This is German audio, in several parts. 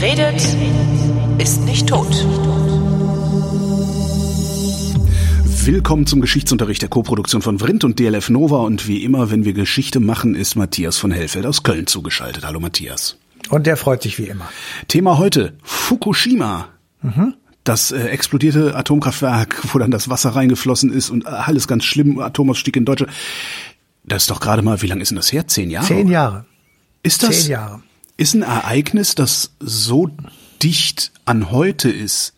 Wer redet, ist nicht tot. Willkommen zum Geschichtsunterricht der Koproduktion von Vrindt und DLF Nova und wie immer, wenn wir Geschichte machen, ist Matthias von Hellfeld aus Köln zugeschaltet. Hallo Matthias. Und der freut sich wie immer. Thema heute, Fukushima. Mhm. Das äh, explodierte Atomkraftwerk, wo dann das Wasser reingeflossen ist und alles ganz schlimm, Atomausstieg in Deutschland. Das ist doch gerade mal, wie lange ist denn das her? Zehn Jahre? Zehn Jahre. Ist das? Zehn Jahre. Ist ein Ereignis, das so dicht an heute ist,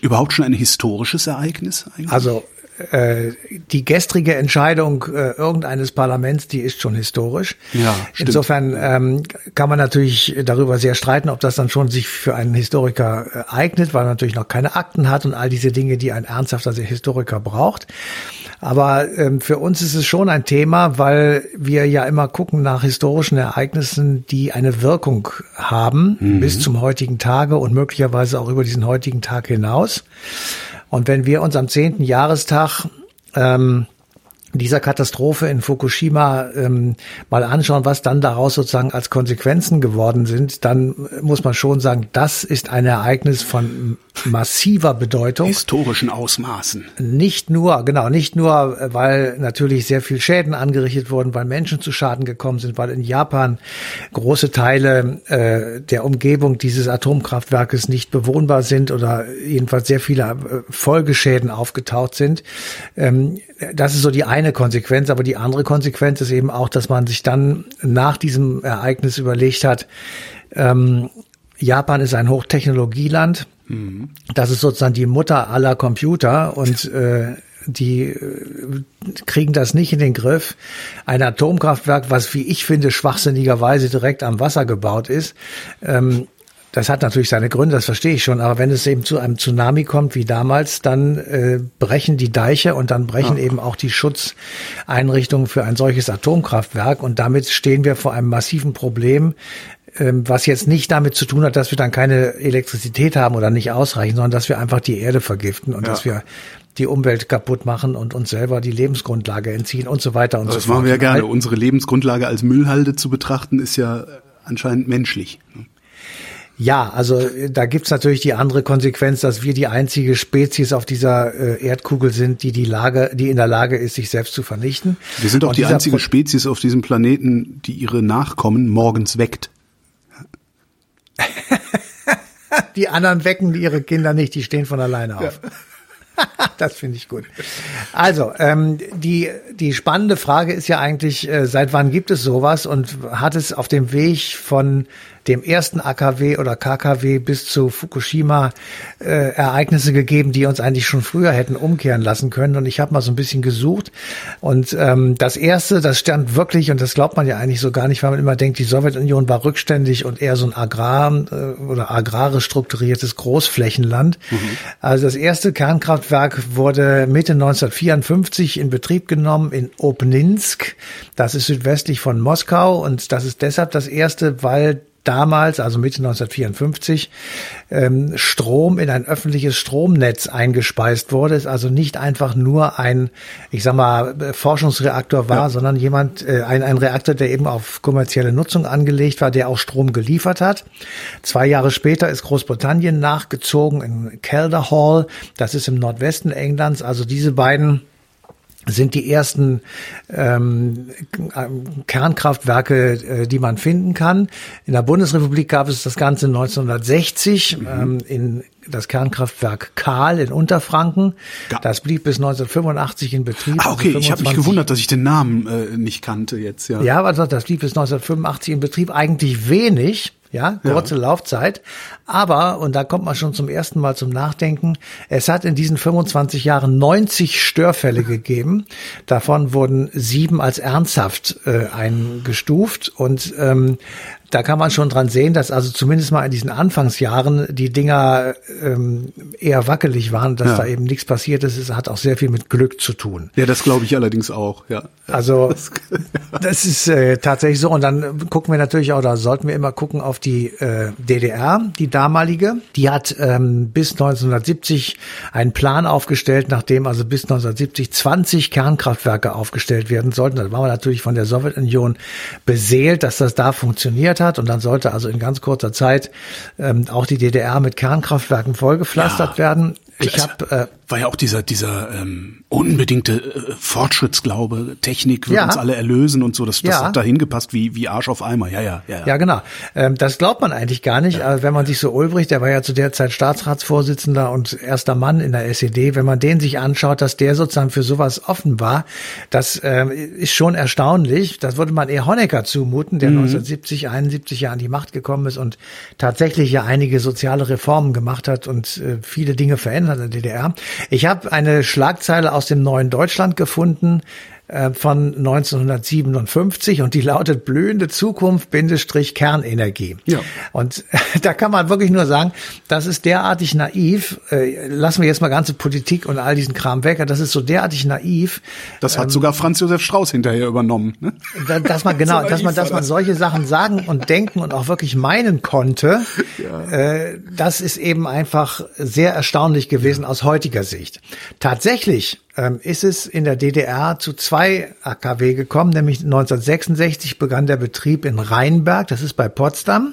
überhaupt schon ein historisches Ereignis? Eigentlich? Also äh, die gestrige Entscheidung äh, irgendeines Parlaments, die ist schon historisch. Ja, stimmt. Insofern ähm, kann man natürlich darüber sehr streiten, ob das dann schon sich für einen Historiker äh, eignet, weil man natürlich noch keine Akten hat und all diese Dinge, die ein ernsthafter Historiker braucht. Aber ähm, für uns ist es schon ein Thema, weil wir ja immer gucken nach historischen Ereignissen, die eine Wirkung haben mhm. bis zum heutigen Tage und möglicherweise auch über diesen heutigen Tag hinaus. Und wenn wir uns am zehnten Jahrestag ähm, dieser Katastrophe in Fukushima ähm, mal anschauen, was dann daraus sozusagen als Konsequenzen geworden sind, dann muss man schon sagen, das ist ein Ereignis von massiver Bedeutung. Historischen Ausmaßen. Nicht nur, genau, nicht nur, weil natürlich sehr viel Schäden angerichtet wurden, weil Menschen zu Schaden gekommen sind, weil in Japan große Teile äh, der Umgebung dieses Atomkraftwerkes nicht bewohnbar sind oder jedenfalls sehr viele äh, Folgeschäden aufgetaucht sind. Ähm, das ist so die eine Konsequenz, aber die andere Konsequenz ist eben auch, dass man sich dann nach diesem Ereignis überlegt hat, ähm, Japan ist ein Hochtechnologieland. Mhm. Das ist sozusagen die Mutter aller Computer und äh, die äh, kriegen das nicht in den Griff. Ein Atomkraftwerk, was wie ich finde schwachsinnigerweise direkt am Wasser gebaut ist, ähm, das hat natürlich seine Gründe, das verstehe ich schon. Aber wenn es eben zu einem Tsunami kommt wie damals, dann äh, brechen die Deiche und dann brechen ja. eben auch die Schutzeinrichtungen für ein solches Atomkraftwerk. Und damit stehen wir vor einem massiven Problem, ähm, was jetzt nicht damit zu tun hat, dass wir dann keine Elektrizität haben oder nicht ausreichen, sondern dass wir einfach die Erde vergiften und ja. dass wir die Umwelt kaputt machen und uns selber die Lebensgrundlage entziehen und so weiter und das so fort. Das machen wir ja gerne. Unsere Lebensgrundlage als Müllhalde zu betrachten, ist ja anscheinend menschlich. Ja, also da gibt's natürlich die andere Konsequenz, dass wir die einzige Spezies auf dieser äh, Erdkugel sind, die die Lage, die in der Lage ist, sich selbst zu vernichten. Wir sind auch die einzige Pro Spezies auf diesem Planeten, die ihre Nachkommen morgens weckt. die anderen wecken ihre Kinder nicht, die stehen von alleine auf. Ja. das finde ich gut. Also, ähm, die, die spannende Frage ist ja eigentlich, äh, seit wann gibt es sowas und hat es auf dem Weg von dem ersten AKW oder KKW bis zu Fukushima äh, Ereignisse gegeben, die uns eigentlich schon früher hätten umkehren lassen können. Und ich habe mal so ein bisschen gesucht. Und ähm, das erste, das stand wirklich, und das glaubt man ja eigentlich so gar nicht, weil man immer denkt, die Sowjetunion war rückständig und eher so ein Agrar- äh, oder agrarisch strukturiertes Großflächenland. Mhm. Also das erste Kernkraftwerk wurde Mitte 1954 in Betrieb genommen in Obninsk. Das ist südwestlich von Moskau und das ist deshalb das erste, weil damals, also Mitte 1954, ähm, Strom in ein öffentliches Stromnetz eingespeist wurde. Ist also nicht einfach nur ein, ich sag mal, Forschungsreaktor war, ja. sondern jemand, äh, ein, ein Reaktor, der eben auf kommerzielle Nutzung angelegt war, der auch Strom geliefert hat. Zwei Jahre später ist Großbritannien nachgezogen in Calder Hall. Das ist im Nordwesten Englands. Also diese beiden sind die ersten ähm, Kernkraftwerke, äh, die man finden kann. In der Bundesrepublik gab es das Ganze 1960 mhm. ähm, in das Kernkraftwerk Kahl in Unterfranken. Ja. Das blieb bis 1985 in Betrieb. Ah, okay, also ich habe mich gewundert, dass ich den Namen äh, nicht kannte jetzt. Ja, ja, also das blieb bis 1985 in Betrieb. Eigentlich wenig. Ja, kurze ja. Laufzeit. Aber, und da kommt man schon zum ersten Mal zum Nachdenken, es hat in diesen 25 Jahren 90 Störfälle gegeben. Davon wurden sieben als ernsthaft äh, eingestuft. Und ähm, da kann man schon dran sehen, dass also zumindest mal in diesen Anfangsjahren die Dinger ähm, eher wackelig waren, dass ja. da eben nichts passiert ist. Es hat auch sehr viel mit Glück zu tun. Ja, das glaube ich allerdings auch, ja. Also das ist äh, tatsächlich so. Und dann gucken wir natürlich auch, da sollten wir immer gucken auf die äh, DDR, die damalige. Die hat ähm, bis 1970 einen Plan aufgestellt, nachdem also bis 1970 20 Kernkraftwerke aufgestellt werden sollten. Da waren wir natürlich von der Sowjetunion beseelt, dass das da funktioniert hat. Und dann sollte also in ganz kurzer Zeit ähm, auch die DDR mit Kernkraftwerken vollgepflastert Ja. werden. Ich habe äh, war ja auch dieser dieser ähm, unbedingte äh, Fortschrittsglaube, Technik wird Ja. uns alle erlösen und so. Das, das Ja. hat da hingepasst wie wie Arsch auf Eimer. Ja, ja, ja. Ja, genau. Ähm, das glaubt man eigentlich gar nicht. Aber wenn man sich so Ulbricht, der war ja zu der Zeit Staatsratsvorsitzender und erster Mann in der SED, wenn man den sich anschaut, dass der sozusagen für sowas offen war, das ähm, ist schon erstaunlich. Das würde man eher Honecker zumuten, der 1970, 71 Jahren an die Macht gekommen ist und tatsächlich ja einige soziale Reformen gemacht hat und äh, viele Dinge verändert in der DDR. Ich habe eine Schlagzeile aus dem Neuen Deutschland gefunden, von 1957 und die lautet blühende Zukunft Bindestrich Kernenergie. Ja. Und da kann man wirklich nur sagen, das ist derartig naiv. Äh, lassen wir jetzt mal ganze Politik und all diesen Kram weg. Das ist so derartig naiv, Das Ähm, hat sogar Franz Josef Strauß hinterher übernommen. Ne? da- dass man genau, dass man, dass man solche Sachen sagen und denken und auch wirklich meinen konnte. Äh, das ist eben einfach sehr erstaunlich gewesen aus heutiger Sicht. Tatsächlich ähm, ist es in der DDR zu zwei AKW gekommen, nämlich 1966 begann der Betrieb in Rheinberg, das ist bei Potsdam.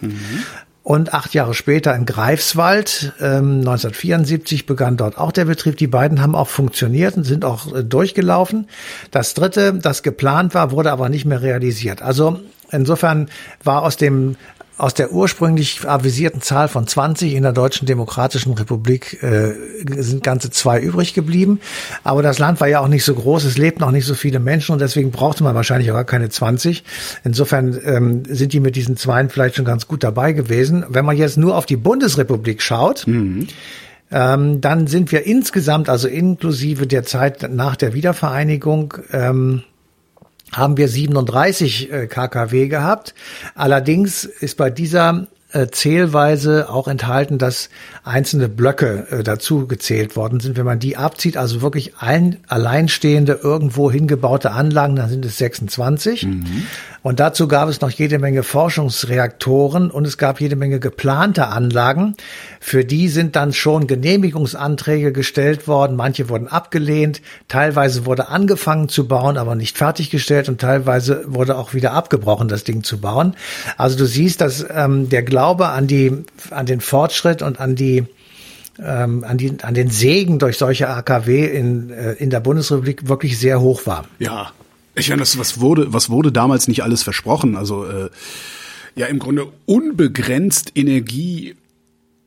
Und acht Jahre später in Greifswald, ähm, 1974 begann dort auch der Betrieb. Die beiden haben auch funktioniert und sind auch äh, durchgelaufen. Das dritte, das geplant war, wurde aber nicht mehr realisiert. Also insofern war aus dem aus der ursprünglich avisierten Zahl von 20 in der Deutschen Demokratischen Republik äh, sind ganze zwei übrig geblieben. Aber das Land war ja auch nicht so groß, es lebten auch nicht so viele Menschen und deswegen brauchte man wahrscheinlich auch gar keine 20. Insofern ähm, sind die mit diesen Zweien vielleicht schon ganz gut dabei gewesen. Wenn man jetzt nur auf die Bundesrepublik schaut, ähm, dann sind wir insgesamt, also inklusive der Zeit nach der Wiedervereinigung, ähm, haben wir 37 äh, KKW gehabt. Allerdings ist bei dieser äh, Zählweise auch enthalten, dass einzelne Blöcke äh, dazu gezählt worden sind. Wenn man die abzieht, also wirklich ein alleinstehende irgendwo hingebaute Anlagen, dann sind es 26. Und dazu gab es noch jede Menge Forschungsreaktoren und es gab jede Menge geplante Anlagen. Für die sind dann schon Genehmigungsanträge gestellt worden. Manche wurden abgelehnt. Teilweise wurde angefangen zu bauen, aber nicht fertiggestellt und teilweise wurde auch wieder abgebrochen, das Ding zu bauen. Also du siehst, dass ähm, der Glaube an die, an den Fortschritt und an die ähm, an, die, an den Segen durch solche AKW in, äh, in der Bundesrepublik wirklich sehr hoch war. Ja, ich meine, das was wurde, was wurde damals nicht alles versprochen? Also äh, ja, im Grunde unbegrenzt Energie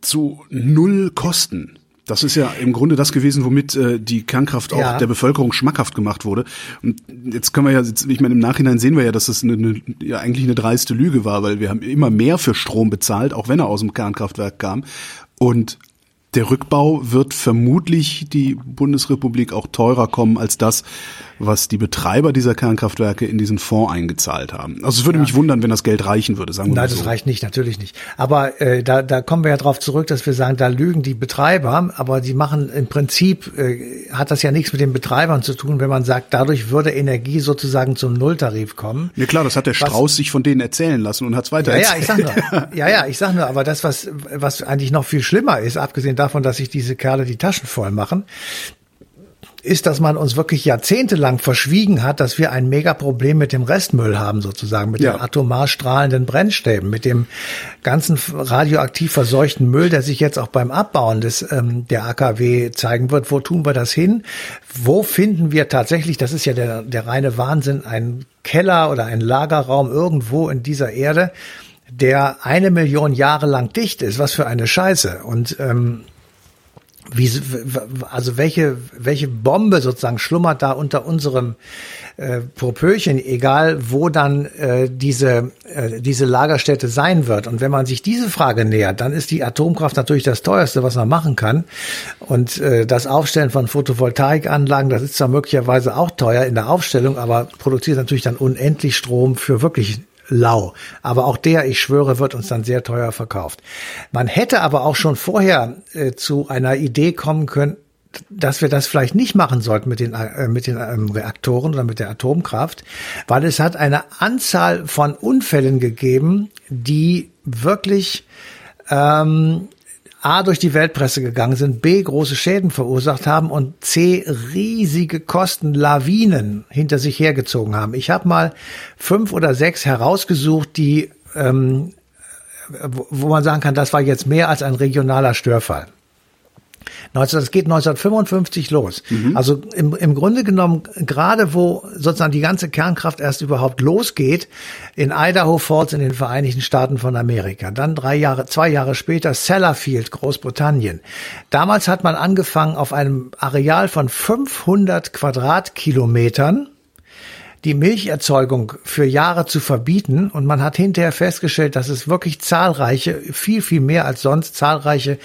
zu null Kosten. Das ist ja im Grunde das gewesen, womit äh, die Kernkraft auch Ja. der Bevölkerung schmackhaft gemacht wurde. Und jetzt können wir ja, jetzt, ich meine, im Nachhinein sehen wir ja, dass das eine, eine, ja eigentlich eine dreiste Lüge war, weil wir haben immer mehr für Strom bezahlt, auch wenn er aus dem Kernkraftwerk kam. Und der Rückbau wird vermutlich die Bundesrepublik auch teurer kommen als das, was die Betreiber dieser Kernkraftwerke in diesen Fonds eingezahlt haben. Also es würde mich wundern, wenn das Geld reichen würde, sagen wir Nein, mal das so. reicht nicht, natürlich nicht. Aber äh, da, da kommen wir ja drauf zurück, dass wir sagen, da lügen die Betreiber, aber die machen im Prinzip, äh, hat das ja nichts mit den Betreibern zu tun, wenn man sagt, dadurch würde Energie sozusagen zum Nulltarif kommen. Ja klar, das hat der Strauß sich von denen erzählen lassen und hat es weiter Ja, ja, ich erzählt. sag nur. Ja, ja, ich sag nur, aber das, was, was eigentlich noch viel schlimmer ist, abgesehen davon, dass sich diese Kerle die Taschen voll machen, ist, dass man uns wirklich jahrzehntelang verschwiegen hat, dass wir ein Megaproblem mit dem Restmüll haben, sozusagen, mit Ja. den atomar strahlenden Brennstäben, mit dem ganzen radioaktiv verseuchten Müll, der sich jetzt auch beim Abbauen des ähm, der AKW zeigen wird. Wo tun wir das hin? Wo finden wir tatsächlich, das ist ja der, der reine Wahnsinn, einen Keller oder einen Lagerraum irgendwo in dieser Erde, der eine Million Jahre lang dicht ist. Was für eine Scheiße. Und ähm, wie, also welche, welche Bombe sozusagen schlummert da unter unserem äh, Propöchen, egal wo dann äh, diese, äh, diese Lagerstätte sein wird. Und wenn man sich diese Frage nähert, dann ist die Atomkraft natürlich das teuerste, was man machen kann. Und äh, das Aufstellen von Photovoltaikanlagen, das ist zwar möglicherweise auch teuer in der Aufstellung, aber produziert natürlich dann unendlich Strom für wirklich lau. Aber auch der, ich schwöre, wird uns dann sehr teuer verkauft. Man hätte aber auch schon vorher äh, zu einer Idee kommen können, dass wir das vielleicht nicht machen sollten mit den, äh, mit den ähm, Reaktoren oder mit der Atomkraft, weil es hat eine Anzahl von Unfällen gegeben, die wirklich ähm, A durch die Weltpresse gegangen sind, B große Schäden verursacht haben und C riesige Kosten, Lawinen hinter sich hergezogen haben. Ich habe mal fünf oder sechs herausgesucht, die ähm, wo man sagen kann, das war jetzt mehr als ein regionaler Störfall. Das geht 1955 los. Mhm. Also im, im Grunde genommen, gerade wo sozusagen die ganze Kernkraft erst überhaupt losgeht, in Idaho Falls in den Vereinigten Staaten von Amerika. Dann drei Jahre, zwei Jahre später Sellafield, Großbritannien. Damals hat man angefangen auf einem Areal von 500 Quadratkilometern die Milcherzeugung für Jahre zu verbieten. Und man hat hinterher festgestellt, dass es wirklich zahlreiche, viel, viel mehr als sonst zahlreiche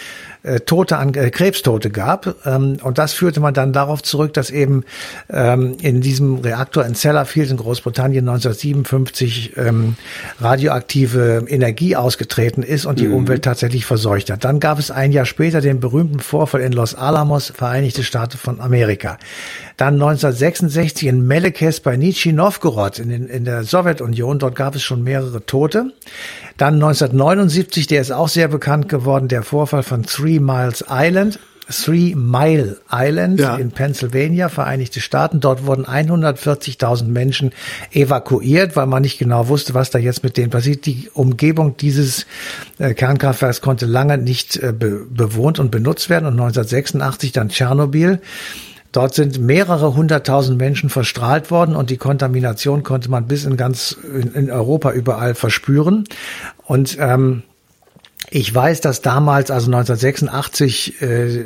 äh, Tote an äh, Krebstote gab. Ähm, und das führte man dann darauf zurück, dass eben ähm, in diesem Reaktor in Sellafield in Großbritannien 1957 ähm, radioaktive Energie ausgetreten ist und die mhm. Umwelt tatsächlich verseucht hat. Dann gab es ein Jahr später den berühmten Vorfall in Los Alamos, Vereinigte Staaten von Amerika. Dann 1966 in Melekes bei Nizhny Novgorod in, in der Sowjetunion. Dort gab es schon mehrere Tote. Dann 1979, der ist auch sehr bekannt geworden, der Vorfall von Three Miles Island. Three Mile Island ja. in Pennsylvania, Vereinigte Staaten. Dort wurden 140.000 Menschen evakuiert, weil man nicht genau wusste, was da jetzt mit denen passiert. Die Umgebung dieses äh, Kernkraftwerks konnte lange nicht äh, be bewohnt und benutzt werden. Und 1986 dann Tschernobyl. Dort sind mehrere hunderttausend Menschen verstrahlt worden und die Kontamination konnte man bis in ganz in, Europa überall verspüren. Und ähm, ich weiß, dass damals, also 1986, äh,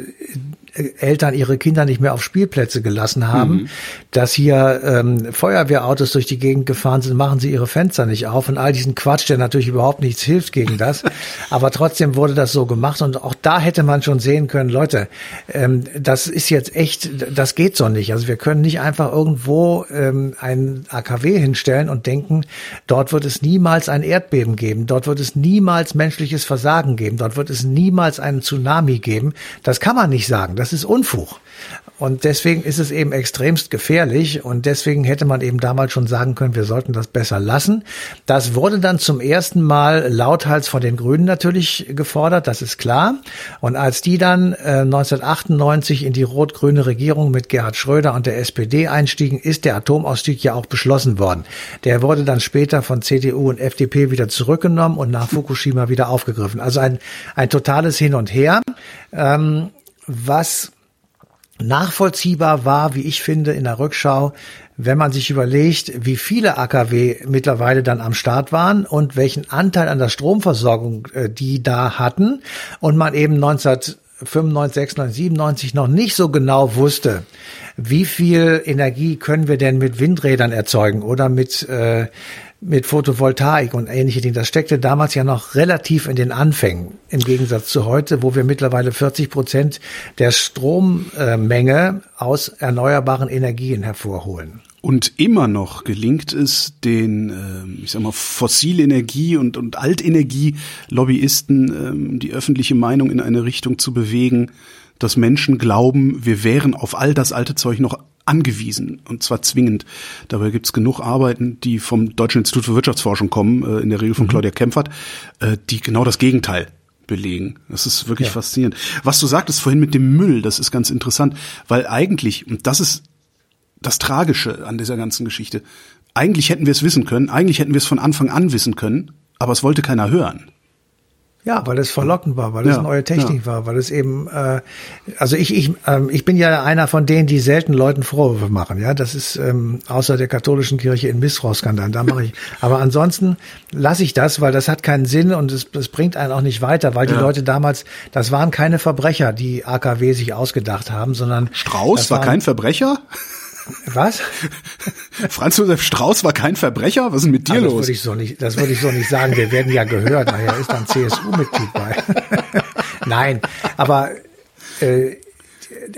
Eltern ihre Kinder nicht mehr auf Spielplätze gelassen haben, mhm. dass hier ähm, Feuerwehrautos durch die Gegend gefahren sind, machen sie ihre Fenster nicht auf und all diesen Quatsch, der natürlich überhaupt nichts hilft gegen das. Aber trotzdem wurde das so gemacht und auch da hätte man schon sehen können, Leute, ähm, das ist jetzt echt, das geht so nicht. Also wir können nicht einfach irgendwo ähm, ein AKW hinstellen und denken, dort wird es niemals ein Erdbeben geben, dort wird es niemals menschliches Versagen geben, dort wird es niemals einen Tsunami geben. Das kann man nicht sagen. Das das ist Unfug. Und deswegen ist es eben extremst gefährlich und deswegen hätte man eben damals schon sagen können, wir sollten das besser lassen. Das wurde dann zum ersten Mal lauthals von den Grünen natürlich gefordert, das ist klar. Und als die dann äh, 1998 in die rot-grüne Regierung mit Gerhard Schröder und der SPD einstiegen, ist der Atomausstieg ja auch beschlossen worden. Der wurde dann später von CDU und FDP wieder zurückgenommen und nach Fukushima wieder aufgegriffen. Also ein, ein totales Hin und Her. Ähm, was nachvollziehbar war, wie ich finde, in der Rückschau, wenn man sich überlegt, wie viele AKW mittlerweile dann am Start waren und welchen Anteil an der Stromversorgung äh, die da hatten und man eben 1995, 96, 97 noch nicht so genau wusste, wie viel Energie können wir denn mit Windrädern erzeugen oder mit äh, mit Photovoltaik und ähnliche Dinge. Das steckte damals ja noch relativ in den Anfängen, im Gegensatz zu heute, wo wir mittlerweile 40 Prozent der Strommenge aus erneuerbaren Energien hervorholen. Und immer noch gelingt es den, ähm, ich sag mal, Fossilenergie und, und Altenergie-Lobbyisten, ähm, die öffentliche Meinung in eine Richtung zu bewegen, dass Menschen glauben, wir wären auf all das alte Zeug noch angewiesen und zwar zwingend. Dabei gibt's genug Arbeiten, die vom Deutschen Institut für Wirtschaftsforschung kommen, äh, in der Regel von mhm. Claudia Kempfert, äh, die genau das Gegenteil belegen. Das ist wirklich ja. faszinierend. Was du sagtest vorhin mit dem Müll, das ist ganz interessant, weil eigentlich, und das ist das Tragische an dieser ganzen Geschichte, eigentlich hätten wir es wissen können, eigentlich hätten wir es von Anfang an wissen können, aber es wollte keiner hören. Ja, weil es verlockend war, weil ja, es neue Technik ja. war, weil es eben, äh, also ich, ich, ähm, ich bin ja einer von denen, die selten Leuten Vorwürfe machen. Ja, das ist ähm, außer der katholischen Kirche in Missbrauchsskandalen, da mache ich. Aber ansonsten lasse ich das, weil das hat keinen Sinn und es, es bringt einen auch nicht weiter, weil ja. die Leute damals, das waren keine Verbrecher, die AKW sich ausgedacht haben, sondern Strauß war kein Verbrecher. Was? Franz Josef Strauß war kein Verbrecher? Was ist denn mit dir also, los? Das würde ich so nicht, das würde ich so nicht sagen. Wir werden ja gehört. Naja, ist dann CSU-Mitglied bei. Nein, aber äh,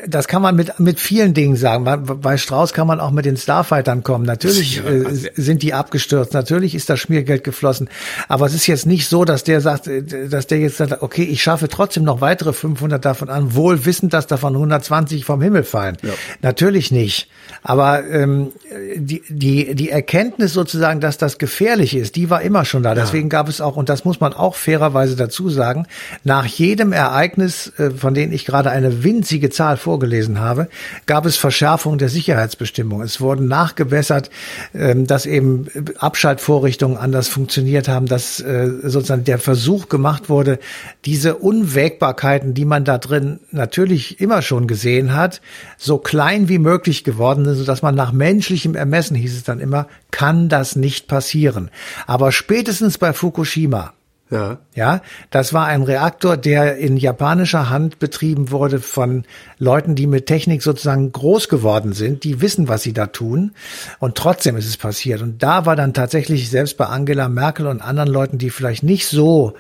das kann man mit, mit vielen Dingen sagen. Bei Strauß kann man auch mit den Starfightern kommen. Natürlich äh, sind die abgestürzt. Natürlich ist das Schmiergeld geflossen. Aber es ist jetzt nicht so, dass der sagt, äh, dass der jetzt sagt, okay, ich schaffe trotzdem noch weitere 500 davon an, wohl wissend, dass davon 120 vom Himmel fallen. Ja. Natürlich nicht. Aber ähm, die, die, die Erkenntnis sozusagen, dass das gefährlich ist, die war immer schon da. Deswegen ja. gab es auch, und das muss man auch fairerweise dazu sagen, nach jedem Ereignis, äh, von denen ich gerade eine winzige Zahl vorgelesen habe, gab es Verschärfung der Sicherheitsbestimmungen. Es wurden nachgebessert, ähm, dass eben Abschaltvorrichtungen anders funktioniert haben, dass äh, sozusagen der Versuch gemacht wurde, diese Unwägbarkeiten, die man da drin natürlich immer schon gesehen hat, so klein wie möglich geworden sind, sodass man nach menschlichem Ermessen, hieß es dann immer, kann das nicht passieren. Aber spätestens bei Fukushima, ja. Ja, das war ein Reaktor, der in japanischer Hand betrieben wurde von Leuten, die mit Technik sozusagen groß geworden sind, die wissen, was sie da tun. Und trotzdem ist es passiert. Und da war dann tatsächlich selbst bei Angela Merkel und anderen Leuten, die vielleicht nicht so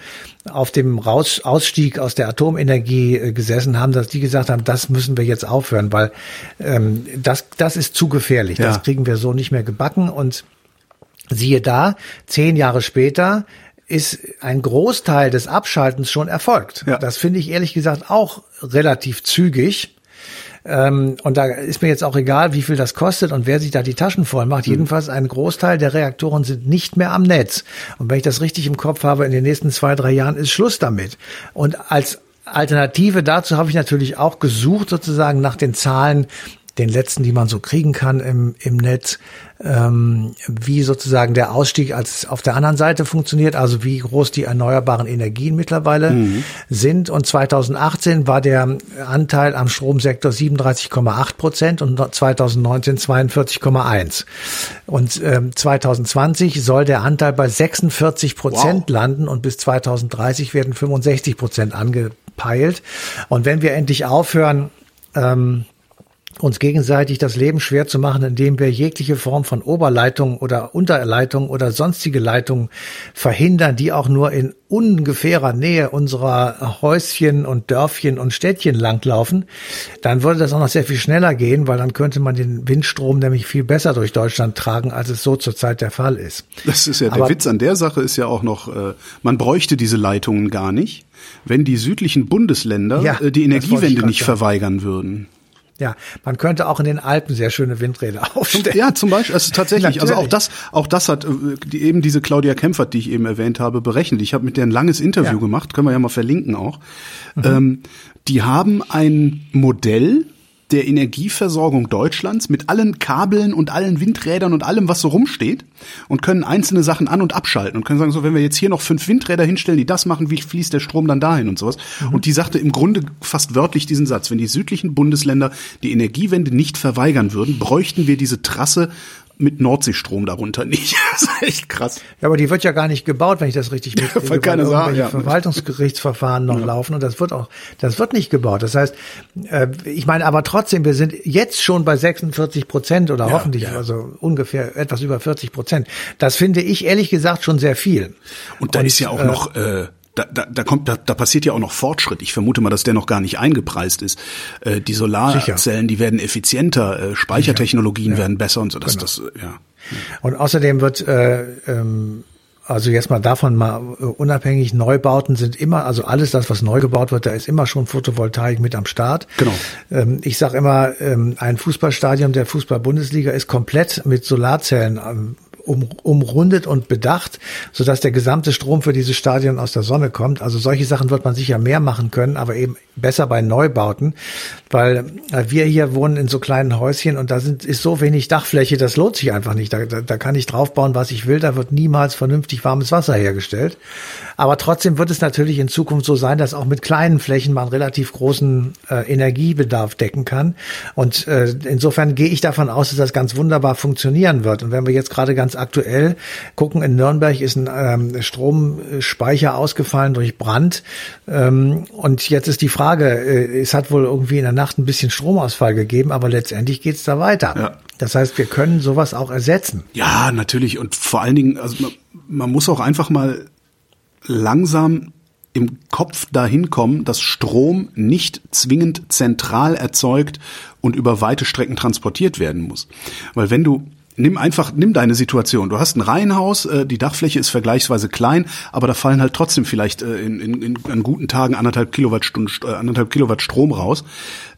auf dem Raus Ausstieg aus der Atomenergie äh, gesessen haben, dass die gesagt haben, das müssen wir jetzt aufhören, weil ähm, das, das ist zu gefährlich. Ja. Das kriegen wir so nicht mehr gebacken. Und siehe da, zehn Jahre später ist ein Großteil des Abschaltens schon erfolgt. Ja. Das finde ich ehrlich gesagt auch relativ zügig. Ähm, und da ist mir jetzt auch egal, wie viel das kostet und wer sich da die Taschen voll macht. Mhm. Jedenfalls ein Großteil der Reaktoren sind nicht mehr am Netz. Und wenn ich das richtig im Kopf habe, in den nächsten zwei, drei Jahren ist Schluss damit. Und als Alternative dazu habe ich natürlich auch gesucht, sozusagen nach den Zahlen, den letzten, die man so kriegen kann im, im Netz, ähm, wie sozusagen der Ausstieg als auf der anderen Seite funktioniert, also wie groß die erneuerbaren Energien mittlerweile mhm. sind. Und 2018 war der Anteil am Stromsektor 37,8 Prozent und 2019 42,1. Und ähm, 2020 soll der Anteil bei 46 Prozent wow. landen und bis 2030 werden 65 Prozent angepeilt. Und wenn wir endlich aufhören, ähm, uns gegenseitig das Leben schwer zu machen, indem wir jegliche Form von Oberleitung oder Unterleitung oder sonstige Leitungen verhindern, die auch nur in ungefährer Nähe unserer Häuschen und Dörfchen und Städtchen langlaufen, dann würde das auch noch sehr viel schneller gehen, weil dann könnte man den Windstrom nämlich viel besser durch Deutschland tragen, als es so zurzeit der Fall ist. Das ist ja der Aber, Witz an der Sache ist ja auch noch, äh, man bräuchte diese Leitungen gar nicht, wenn die südlichen Bundesländer ja, äh, die Energiewende nicht sagen. verweigern würden. Ja, man könnte auch in den Alpen sehr schöne Windräder aufstellen. Ja, zum Beispiel, also tatsächlich, also auch das, auch das hat äh, die, eben diese Claudia Kempfert, die ich eben erwähnt habe, berechnet. Ich habe mit der ein langes Interview ja. gemacht, können wir ja mal verlinken auch. Mhm. Ähm, die haben ein Modell der Energieversorgung Deutschlands mit allen Kabeln und allen Windrädern und allem, was so rumsteht und können einzelne Sachen an- und abschalten und können sagen, so, wenn wir jetzt hier noch fünf Windräder hinstellen, die das machen, wie fließt der Strom dann dahin und sowas. Mhm. Und die sagte im Grunde fast wörtlich diesen Satz, wenn die südlichen Bundesländer die Energiewende nicht verweigern würden, bräuchten wir diese Trasse mit Nordseestrom darunter nicht. Das ist echt krass. Ja, aber die wird ja gar nicht gebaut, wenn ich das richtig mitkriege. Ja, keine Sache, ja. Verwaltungsgerichtsverfahren noch ja. laufen und das wird auch, das wird nicht gebaut. Das heißt, äh, ich meine, aber trotzdem, wir sind jetzt schon bei 46 Prozent oder ja, hoffentlich also ungefähr etwas über 40 Prozent. Das finde ich ehrlich gesagt schon sehr viel. Und da und, ist ja auch äh, noch äh, da, da, da kommt, da, da passiert ja auch noch Fortschritt. Ich vermute mal, dass der noch gar nicht eingepreist ist. Äh, die Solarzellen, die werden effizienter, äh, Speichertechnologien ja. werden besser und so. Das, genau. das, äh, ja. Und außerdem wird äh, ähm, also jetzt mal davon mal äh, unabhängig, Neubauten sind immer, also alles das, was neu gebaut wird, da ist immer schon Photovoltaik mit am Start. Genau. Ähm, ich sage immer, ähm, ein Fußballstadion der Fußball-Bundesliga ist komplett mit Solarzellen ähm, um, umrundet und bedacht, sodass der gesamte Strom für dieses Stadion aus der Sonne kommt. Also solche Sachen wird man sicher mehr machen können, aber eben besser bei Neubauten, weil äh, wir hier wohnen in so kleinen Häuschen und da sind, ist so wenig Dachfläche, das lohnt sich einfach nicht. Da, da, da kann ich draufbauen, was ich will, da wird niemals vernünftig warmes Wasser hergestellt. Aber trotzdem wird es natürlich in Zukunft so sein, dass auch mit kleinen Flächen man relativ großen äh, Energiebedarf decken kann. Und äh, insofern gehe ich davon aus, dass das ganz wunderbar funktionieren wird. Und wenn wir jetzt gerade ganz aktuell gucken, in Nürnberg ist ein ähm, Stromspeicher ausgefallen durch Brand. Ähm, und jetzt ist die Frage, äh, es hat wohl irgendwie in der Nacht ein bisschen Stromausfall gegeben, aber letztendlich geht's da weiter. Ja. Das heißt, wir können sowas auch ersetzen. Ja, natürlich. Und vor allen Dingen, also man, man muss auch einfach mal langsam im Kopf dahin kommen, dass Strom nicht zwingend zentral erzeugt und über weite Strecken transportiert werden muss. Weil wenn du nimm einfach, nimm deine Situation. Du hast ein Reihenhaus, äh, die Dachfläche ist vergleichsweise klein, aber da fallen halt trotzdem vielleicht äh, in, in, in, an guten Tagen anderthalb Kilowattstunden, äh, anderthalb Kilowatt Strom raus.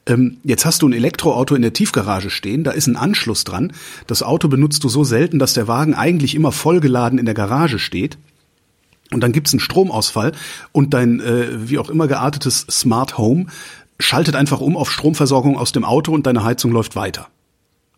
Ähm, jetzt hast du ein Elektroauto in der Tiefgarage stehen, da ist ein Anschluss dran. Das Auto benutzt du so selten, dass der Wagen eigentlich immer vollgeladen in der Garage steht. Und dann gibt's einen Stromausfall und dein äh, wie auch immer geartetes Smart Home schaltet einfach um auf Stromversorgung aus dem Auto und deine Heizung läuft weiter.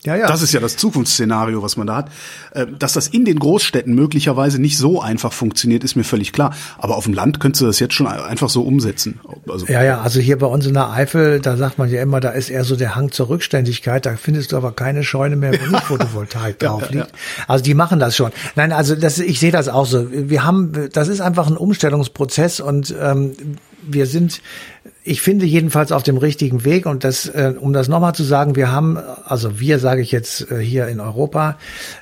Ja, ja. Das ist ja das Zukunftsszenario, was man da hat. Äh, Dass das in den Großstädten möglicherweise nicht so einfach funktioniert, ist mir völlig klar. Aber auf dem Land könntest du das jetzt schon einfach so umsetzen. Also, Ja, ja, also hier bei uns in der Eifel, da sagt man ja immer, da ist eher so der Hang zur Rückständigkeit. Da findest du aber keine Scheune mehr, wo nicht Photovoltaik drauf liegt. Also die machen das schon. Nein, also das, ich sehe das auch so. Wir haben, das ist einfach ein Umstellungsprozess und ähm, wir sind, ich finde jedenfalls auf dem richtigen Weg. Und das, äh, um das nochmal zu sagen, wir haben, also wir sage ich jetzt äh, hier in Europa,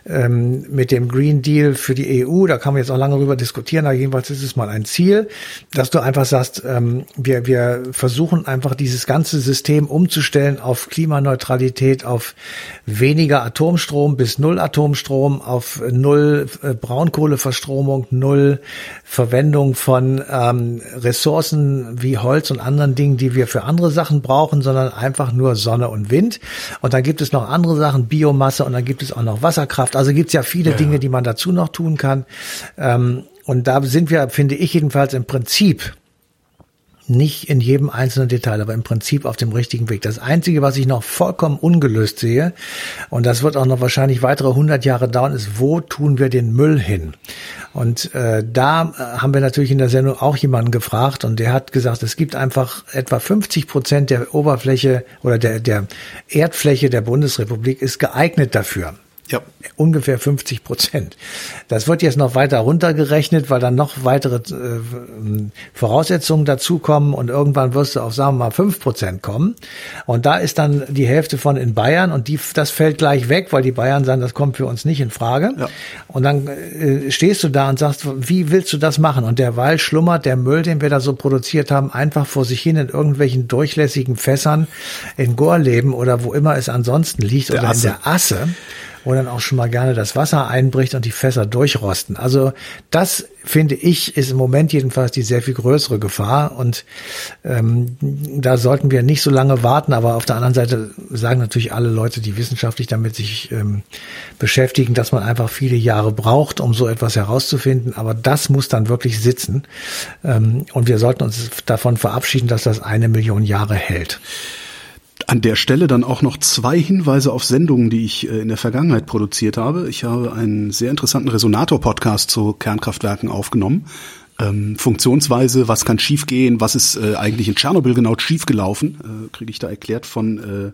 ähm, mit dem Green Deal für die EU, da kann man jetzt auch lange drüber diskutieren, aber jedenfalls ist es mal ein Ziel, dass du einfach sagst, ähm, wir, wir versuchen einfach dieses ganze System umzustellen auf Klimaneutralität, auf weniger Atomstrom bis null Atomstrom, auf null äh, Braunkohleverstromung, null Verwendung von ähm, Ressourcen wie Holz und anderen Dingen, die wir für andere Sachen brauchen, sondern einfach nur Sonne und Wind. Und dann gibt es noch andere Sachen, Biomasse und dann gibt es auch noch Wasserkraft. Also gibt es ja viele Dinge, die man dazu noch tun kann. Ähm, und da sind wir, finde ich jedenfalls im Prinzip nicht in jedem einzelnen Detail, aber im Prinzip auf dem richtigen Weg. Das Einzige, was ich noch vollkommen ungelöst sehe, und das wird auch noch wahrscheinlich weitere 100 Jahre dauern, ist, wo tun wir den Müll hin? Und äh, da äh, haben wir natürlich in der Sendung auch jemanden gefragt und der hat gesagt, es gibt einfach etwa 50 Prozent der Oberfläche oder der, der Erdfläche der Bundesrepublik ist geeignet dafür ja. ungefähr 50 Prozent. Das wird jetzt noch weiter runtergerechnet, weil dann noch weitere äh, Voraussetzungen dazukommen und irgendwann wirst du auf, sagen wir mal, 5 Prozent kommen. Und da ist dann die Hälfte von in Bayern und die, das fällt gleich weg, weil die Bayern sagen, das kommt für uns nicht in Frage. Ja. Und dann äh, stehst du da und sagst, wie willst du das machen? Und derweil schlummert der Müll, den wir da so produziert haben, einfach vor sich hin in irgendwelchen durchlässigen Fässern in Gorleben oder wo immer es ansonsten liegt Der oder Asse. in der Asse wo dann auch schon mal gerne das Wasser einbricht und die Fässer durchrosten. Also das finde ich ist im Moment jedenfalls die sehr viel größere Gefahr und ähm, da sollten wir nicht so lange warten. Aber auf der anderen Seite sagen natürlich alle Leute, die wissenschaftlich damit sich ähm, beschäftigen, dass man einfach viele Jahre braucht, um so etwas herauszufinden. Aber das muss dann wirklich sitzen ähm, und wir sollten uns davon verabschieden, dass das eine Million Jahre hält. An der Stelle dann auch noch zwei Hinweise auf Sendungen, die ich äh, in der Vergangenheit produziert habe. Ich habe einen sehr interessanten Resonator-Podcast zu Kernkraftwerken aufgenommen. Ähm, Funktionsweise, was kann schiefgehen, was ist äh, eigentlich in Tschernobyl genau schiefgelaufen, äh, kriege ich da erklärt von äh,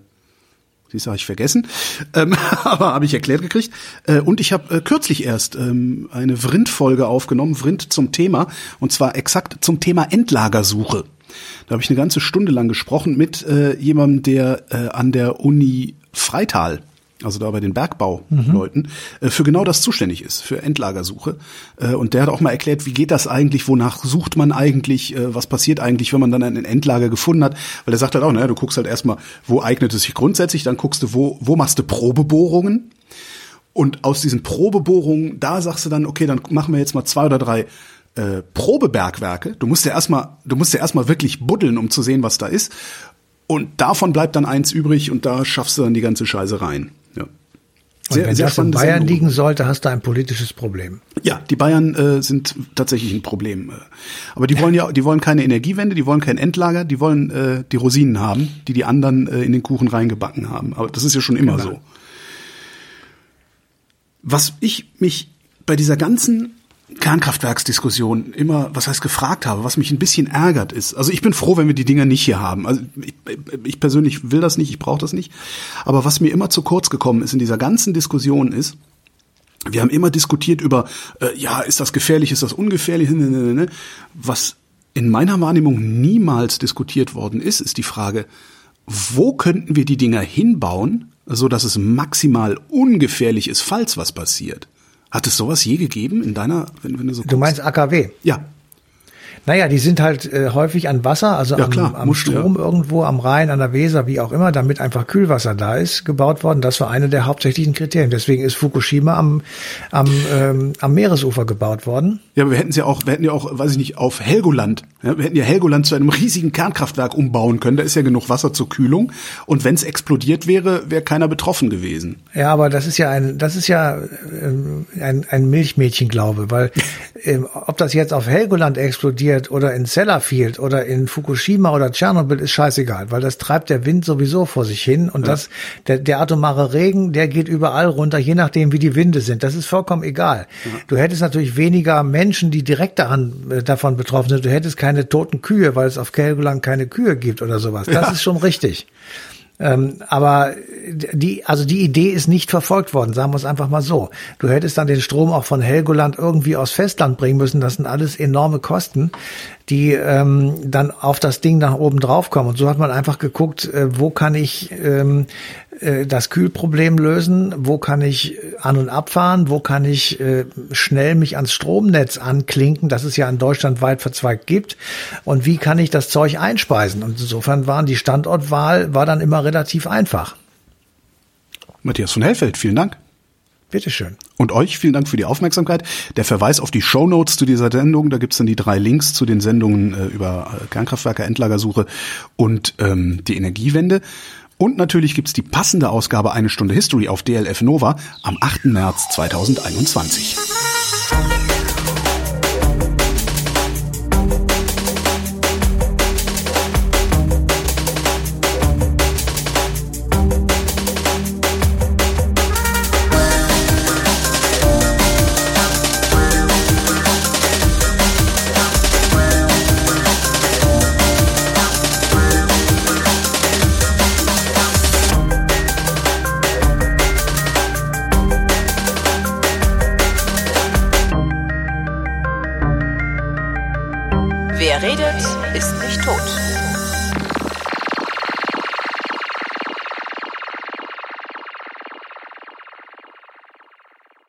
du, habe ich vergessen. Ähm, aber habe ich erklärt gekriegt. Äh, und ich habe äh, kürzlich erst ähm, eine Vrind-Folge aufgenommen, Vrind zum Thema, und zwar exakt zum Thema Endlagersuche. Da habe ich eine ganze Stunde lang gesprochen mit äh, jemandem, der äh, an der Uni Freital, also da bei den Bergbauleuten, äh, für genau das zuständig ist, für Endlagersuche. Äh, und der hat auch mal erklärt, wie geht das eigentlich, wonach sucht man eigentlich, äh, was passiert eigentlich, wenn man dann ein Endlager gefunden hat. Weil er sagt halt auch, naja, du guckst halt erstmal, wo eignet es sich grundsätzlich, dann guckst du, wo, wo machst du Probebohrungen. Und aus diesen Probebohrungen, da sagst du dann, okay, dann machen wir jetzt mal zwei oder drei äh, Probebergwerke. Du musst ja erstmal, du musst ja erstmal wirklich buddeln, um zu sehen, was da ist. Und davon bleibt dann eins übrig und da schaffst du dann die ganze Scheiße rein. Ja. Und wenn das in Bayern Sendung. liegen sollte, hast du ein politisches Problem. Ja, die Bayern äh, sind tatsächlich ein Problem. äh. Aber die wollen ja, die wollen keine Energiewende, die wollen kein Endlager, die wollen äh, die Rosinen haben, die die anderen äh, in den Kuchen reingebacken haben. Aber das ist ja schon immer Genau. so. Was ich mich bei dieser ganzen Kernkraftwerksdiskussion immer, was heißt gefragt habe, was mich ein bisschen ärgert ist. Also ich bin froh, wenn wir die Dinger nicht hier haben. Also ich, ich persönlich will das nicht, ich brauche das nicht. Aber was mir immer zu kurz gekommen ist in dieser ganzen Diskussion ist, wir haben immer diskutiert über, äh, ja, ist das gefährlich, ist das ungefährlich, ne, ne, ne, was in meiner Wahrnehmung niemals diskutiert worden ist, ist die Frage, wo könnten wir die Dinger hinbauen, so dass es maximal ungefährlich ist, falls was passiert? Hat es sowas je gegeben in deiner, wenn, wenn du so Du meinst AKW? Ja, Naja, die sind halt äh, häufig an Wasser, also Ja, am, klar, am Strom irgendwo, am Rhein, an der Weser, wie auch immer, damit einfach Kühlwasser da ist, gebaut worden. Das war eine der hauptsächlichen Kriterien. Deswegen ist Fukushima am, am, ähm, am Meeresufer gebaut worden. Ja, aber wir hätten ja auch, wir hätten ja auch, weiß ich nicht, auf Helgoland. Ja, wir hätten ja Helgoland zu einem riesigen Kernkraftwerk umbauen können. Da ist ja genug Wasser zur Kühlung. Und wenn es explodiert wäre, wäre keiner betroffen gewesen. Ja, aber das ist ja ein, das ist ja ähm, ein, ein Milchmädchenglaube, weil ähm, ob das jetzt auf Helgoland explodiert oder in Sellafield oder in Fukushima oder Tschernobyl, ist scheißegal, weil das treibt der Wind sowieso vor sich hin und ja. das, der, der atomare Regen, der geht überall runter, je nachdem, wie die Winde sind. Das ist vollkommen egal. Ja. Du hättest natürlich weniger Menschen, die direkt daran, äh, davon betroffen sind. Du hättest keine toten Kühe, weil es auf Helgoland keine Kühe gibt oder sowas. Das ja. ist schon richtig. Ähm, aber die, also die Idee ist nicht verfolgt worden, sagen wir es einfach mal so. Du hättest dann den Strom auch von Helgoland irgendwie aus Festland bringen müssen. Das sind alles enorme Kosten, die ähm, dann auf das Ding nach oben drauf kommen. Und so hat man einfach geguckt, äh, wo kann ich ähm, äh, das Kühlproblem lösen, wo kann ich an- und abfahren, wo kann ich äh, schnell mich ans Stromnetz anklinken, das es ja in Deutschland weit verzweigt gibt, und wie kann ich das Zeug einspeisen. Und insofern waren die Standortwahl, war dann immer relativ einfach. Matthias von Hellfeld, vielen Dank. Bitteschön. Und euch vielen Dank für die Aufmerksamkeit. Der Verweis auf die Show Notes zu dieser Sendung, da gibt's dann die drei Links zu den Sendungen äh, über äh, Kernkraftwerke, Endlagersuche und ähm, die Energiewende. Und natürlich gibt's die passende Ausgabe Eine Stunde History auf DLF Nova am 8. März 2021.